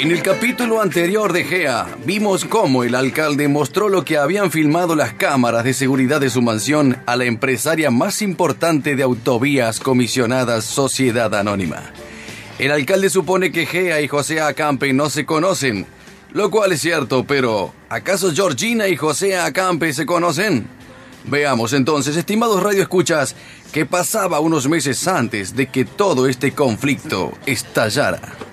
En el capítulo anterior de GEA, vimos cómo el alcalde mostró lo que habían filmado las cámaras de seguridad de su mansión a la empresaria más importante de autovías comisionadas Sociedad Anónima. El alcalde supone que Gea y José Acampe no se conocen, lo cual es cierto, pero ¿acaso Georgina y José Acampe se conocen? Veamos entonces, estimados radioescuchas, qué pasaba unos meses antes de que todo este conflicto estallara.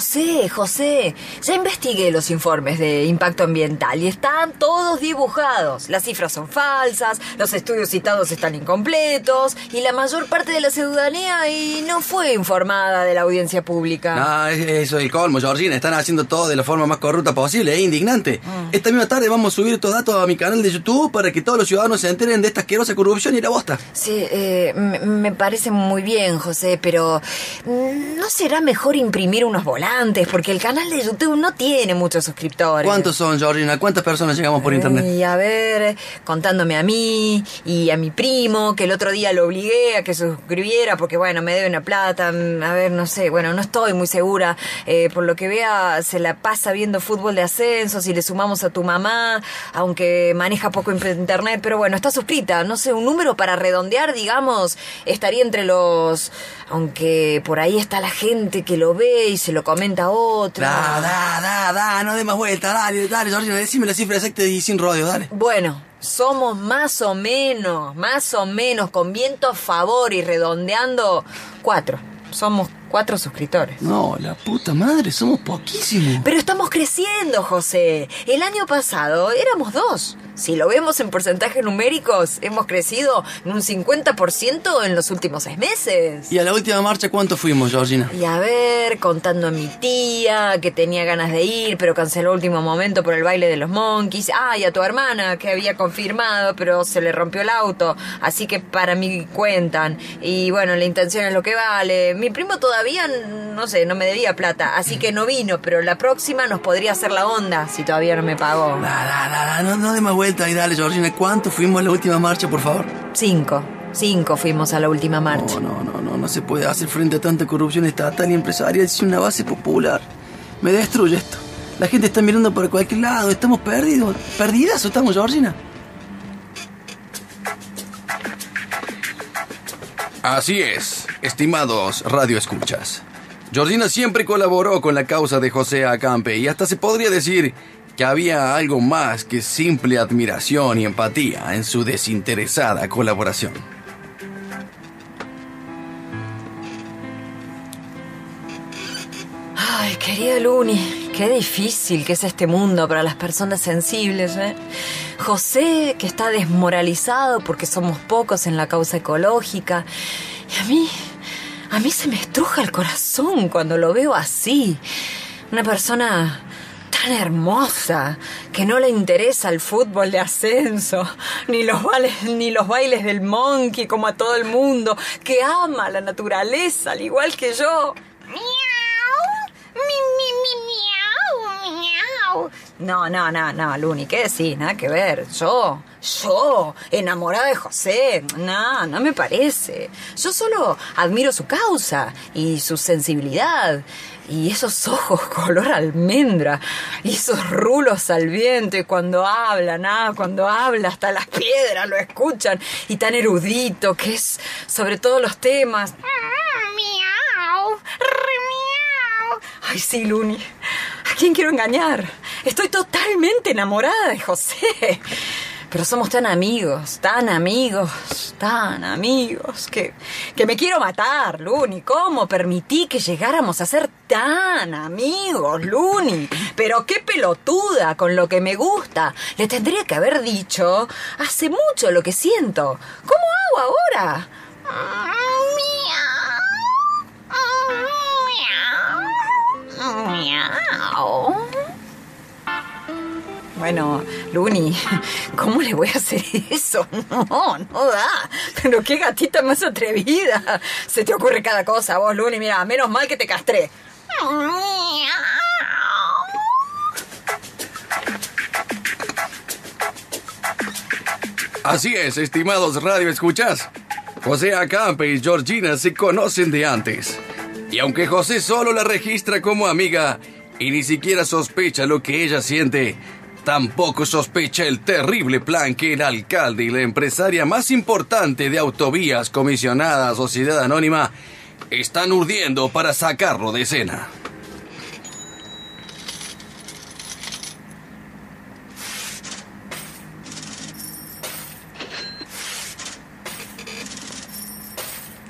José, José, ya investigué los informes de impacto ambiental y están todos dibujados. Las cifras son falsas, los estudios citados están incompletos y la mayor parte de la ciudadanía y no fue informada de la audiencia pública. Ah, eso es el colmo, Georgina. Están haciendo todo de la forma más corrupta posible, es indignante. Esta misma tarde vamos a subir estos datos a mi canal de YouTube para que todos los ciudadanos se enteren de esta asquerosa corrupción y la bosta. Sí, eh, me, me parece muy bien, José, pero mm, ¿no será mejor imprimir unos volantes? Porque el canal de YouTube no tiene muchos suscriptores. ¿Cuántos son, Georgina? ¿Cuántas personas llegamos por internet? Y a ver, contándome a mí y a mi primo, que el otro día lo obligué a que suscribiera porque, bueno, me debe una plata. mm, A ver, no sé, bueno, no estoy muy segura. Eh, por lo que vea, se la pasa viendo fútbol de ascenso. Si le sumamos a tu mamá, aunque maneja poco internet, pero bueno, está suscrita. No sé, un número para redondear, digamos, estaría entre los. Aunque por ahí está la gente que lo ve y se lo comenta a otra. Da, da, da, da, no dé más vuelta, dale, dale, Georgina, decime la cifra exacta y sin rodeo, dale. Bueno, somos más o menos, más o menos, con viento a favor y redondeando, cuatro. Somos cuatro suscriptores. No, la puta madre, somos poquísimos. Pero estamos creciendo, José. El año pasado éramos dos. Si lo vemos en porcentajes numéricos, hemos crecido en un 50% en los últimos seis meses. ¿Y a la última marcha cuánto fuimos, Georgina? Y a ver, contando a mi tía, que tenía ganas de ir, pero canceló último momento por el baile de los monkeys. Ah, y a tu hermana, que había confirmado, pero se le rompió el auto. Así que para mí cuentan. Y bueno, la intención es lo que vale. Mi primo todavía, no sé, no me debía plata, así que no vino, pero la próxima nos podría hacer la onda si todavía no me pagó. Da, da, da, da, no, no dé más vuelta y dale, Georgina, ¿cuánto fuimos a la última marcha, por favor? Cinco. Cinco fuimos a la última marcha. No, no, no, no, no se puede hacer frente a tanta corrupción estatal y empresarial sin una base popular. Me destruye esto. La gente está mirando por cualquier lado, estamos perdidos. ¿Perdidas o estamos, Georgina? Así es, estimados radioescuchas. Georgina siempre colaboró con la causa de José Acampe y hasta se podría decir que había algo más que simple admiración y empatía en su desinteresada colaboración. Ay, querida Luni, qué difícil que es este mundo para las personas sensibles, ¿eh? José, que está desmoralizado porque somos pocos en la causa ecológica. Y a mí, a mí se me estruja el corazón cuando lo veo así. Una persona tan hermosa que no le interesa el fútbol de ascenso, ni los, bailes, ni los bailes del monkey como a todo el mundo, que ama la naturaleza al igual que yo. No, no, no, no, Luni, ¿qué decís? Nada que ver. Yo, yo, enamorada de José. No, no me parece. Yo solo admiro su causa y su sensibilidad. Y esos ojos color almendra. Y esos rulos al viento. Y cuando hablan, ah, cuando habla, hasta las piedras lo escuchan. Y tan erudito que es sobre todos los temas. Miau, remiau. Ay, sí, Luni. ¿A quién quiero engañar? Estoy totalmente enamorada de José. Pero somos tan amigos, tan amigos, tan amigos, que, que me quiero matar, Luni. ¿Cómo permití que llegáramos a ser tan amigos, Luni? Pero qué pelotuda con lo que me gusta. Le tendría que haber dicho hace mucho lo que siento. ¿Cómo hago ahora? Bueno, Luni, ¿cómo le voy a hacer eso? No, no da. Pero qué gatita más atrevida. Se te ocurre cada cosa, vos, Luni. Mira, menos mal que te castré. Así es, estimados radio escuchas. José Acampe y Georgina se conocen de antes. Y aunque José solo la registra como amiga y ni siquiera sospecha lo que ella siente, tampoco sospecha el terrible plan que el alcalde y la empresaria más importante de autovías comisionada Sociedad Anónima están urdiendo para sacarlo de escena.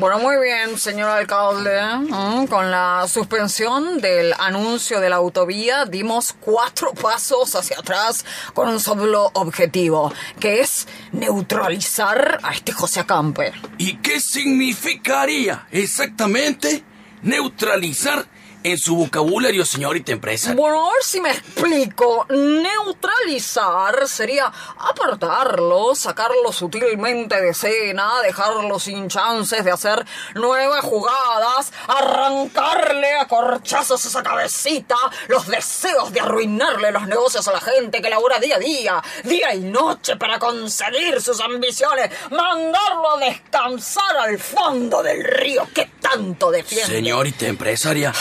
Bueno, muy bien, señor alcalde. Mm, Con la suspensión del anuncio de la autovía dimos cuatro pasos hacia atrás con un solo objetivo, que es neutralizar a este José Acampe. ¿Y qué significaría exactamente neutralizar en su vocabulario, señorita empresa? Bueno, a ver si me explico. Neutralizar sería apartarlo, sacarlo sutilmente de escena, dejarlo sin chances de hacer nuevas jugadas, arrancarle a corchazos esa cabecita, los deseos de arruinarle los negocios a la gente que labora día a día, día y noche para conseguir sus ambiciones, mandarlo a descansar al fondo del río que tanto defiende. Señorita empresaria,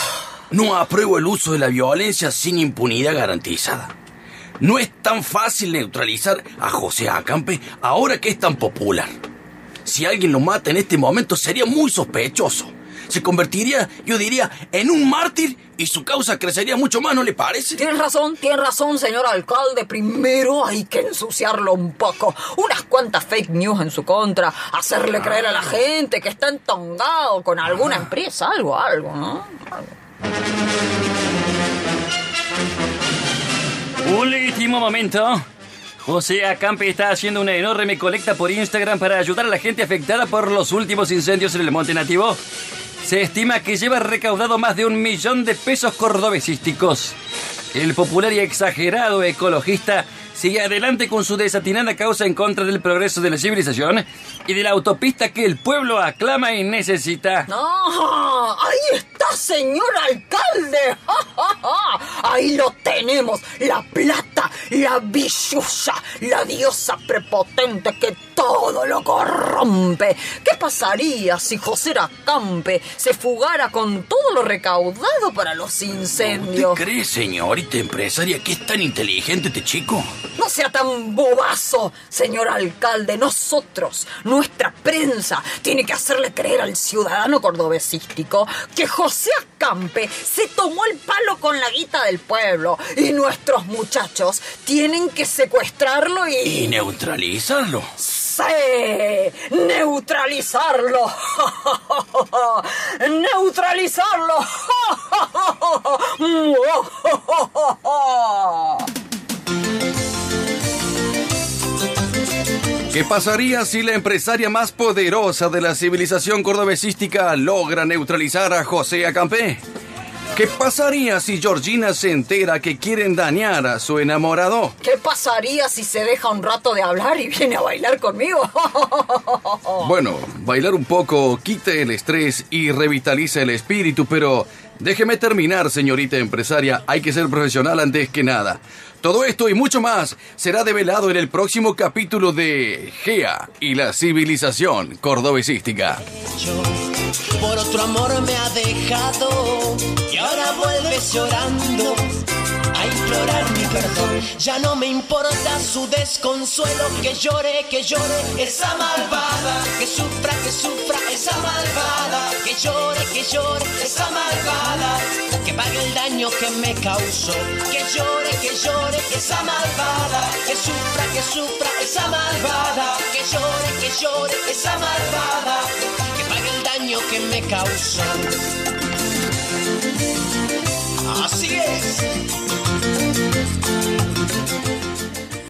no apruebo el uso de la violencia sin impunidad garantizada. No es tan fácil neutralizar a José Acampe ahora que es tan popular. Si alguien lo mata en este momento sería muy sospechoso. Se convertiría, yo diría, en un mártir y su causa crecería mucho más, ¿no le parece? Tienes razón, tienes razón, señor alcalde. Primero hay que ensuciarlo un poco. Unas cuantas fake news en su contra. Hacerle creer a la gente que está entongado con alguna empresa. Algo, algo, ¿no? Algo. Último momento. José Acampe está haciendo una enorme colecta por Instagram para ayudar a la gente afectada por los últimos incendios en el Monte Nativo. Se estima que lleva recaudado más de un millón de pesos cordobesísticos. El popular y exagerado ecologista sigue adelante con su desatinada causa en contra del progreso de la civilización y de la autopista que el pueblo aclama y necesita. ¡No! ¡Ahí está, señor alcalde! Ahí lo tenemos. La plata, la billulla, la diosa prepotente que todo lo corrompe. ¿Qué pasaría si José Acampe se fugara con todo lo recaudado para los incendios? ¿Usted cree, señorita empresaria, que es tan inteligente este chico? No sea tan bobazo, señor alcalde. Nosotros, nuestra prensa, tiene que hacerle creer al ciudadano cordobesístico que José Acampe se tomó el palo con la guita del pueblo y nuestros muchachos tienen que secuestrarlo y... Y neutralizarlo. ¡Sí! ¡Neutralizarlo! ¡Neutralizarlo! ¿Qué pasaría si la empresaria más poderosa de la civilización cordobesística logra neutralizar a José Acampe? ¿Qué pasaría si Georgina se entera que quieren dañar a su enamorado? ¿Qué pasaría si se deja un rato de hablar y viene a bailar conmigo? Bueno, bailar un poco quite el estrés y revitaliza el espíritu, pero déjeme terminar, señorita empresaria. Hay que ser profesional antes que nada. Todo esto y mucho más será develado en el próximo capítulo de Gea y la civilización cordobesística. Por otro amor me ha dejado llorando. Ay, implorar mi perdón. Ya no me importa su desconsuelo, que llore, que llore esa malvada, que sufra, que sufra esa malvada, que llore, que llore esa malvada, que pague el daño que me causó, que llore, que llore esa malvada, que sufra, que sufra esa malvada, que llore, que llore esa malvada, que pague el daño que me causó. Así es.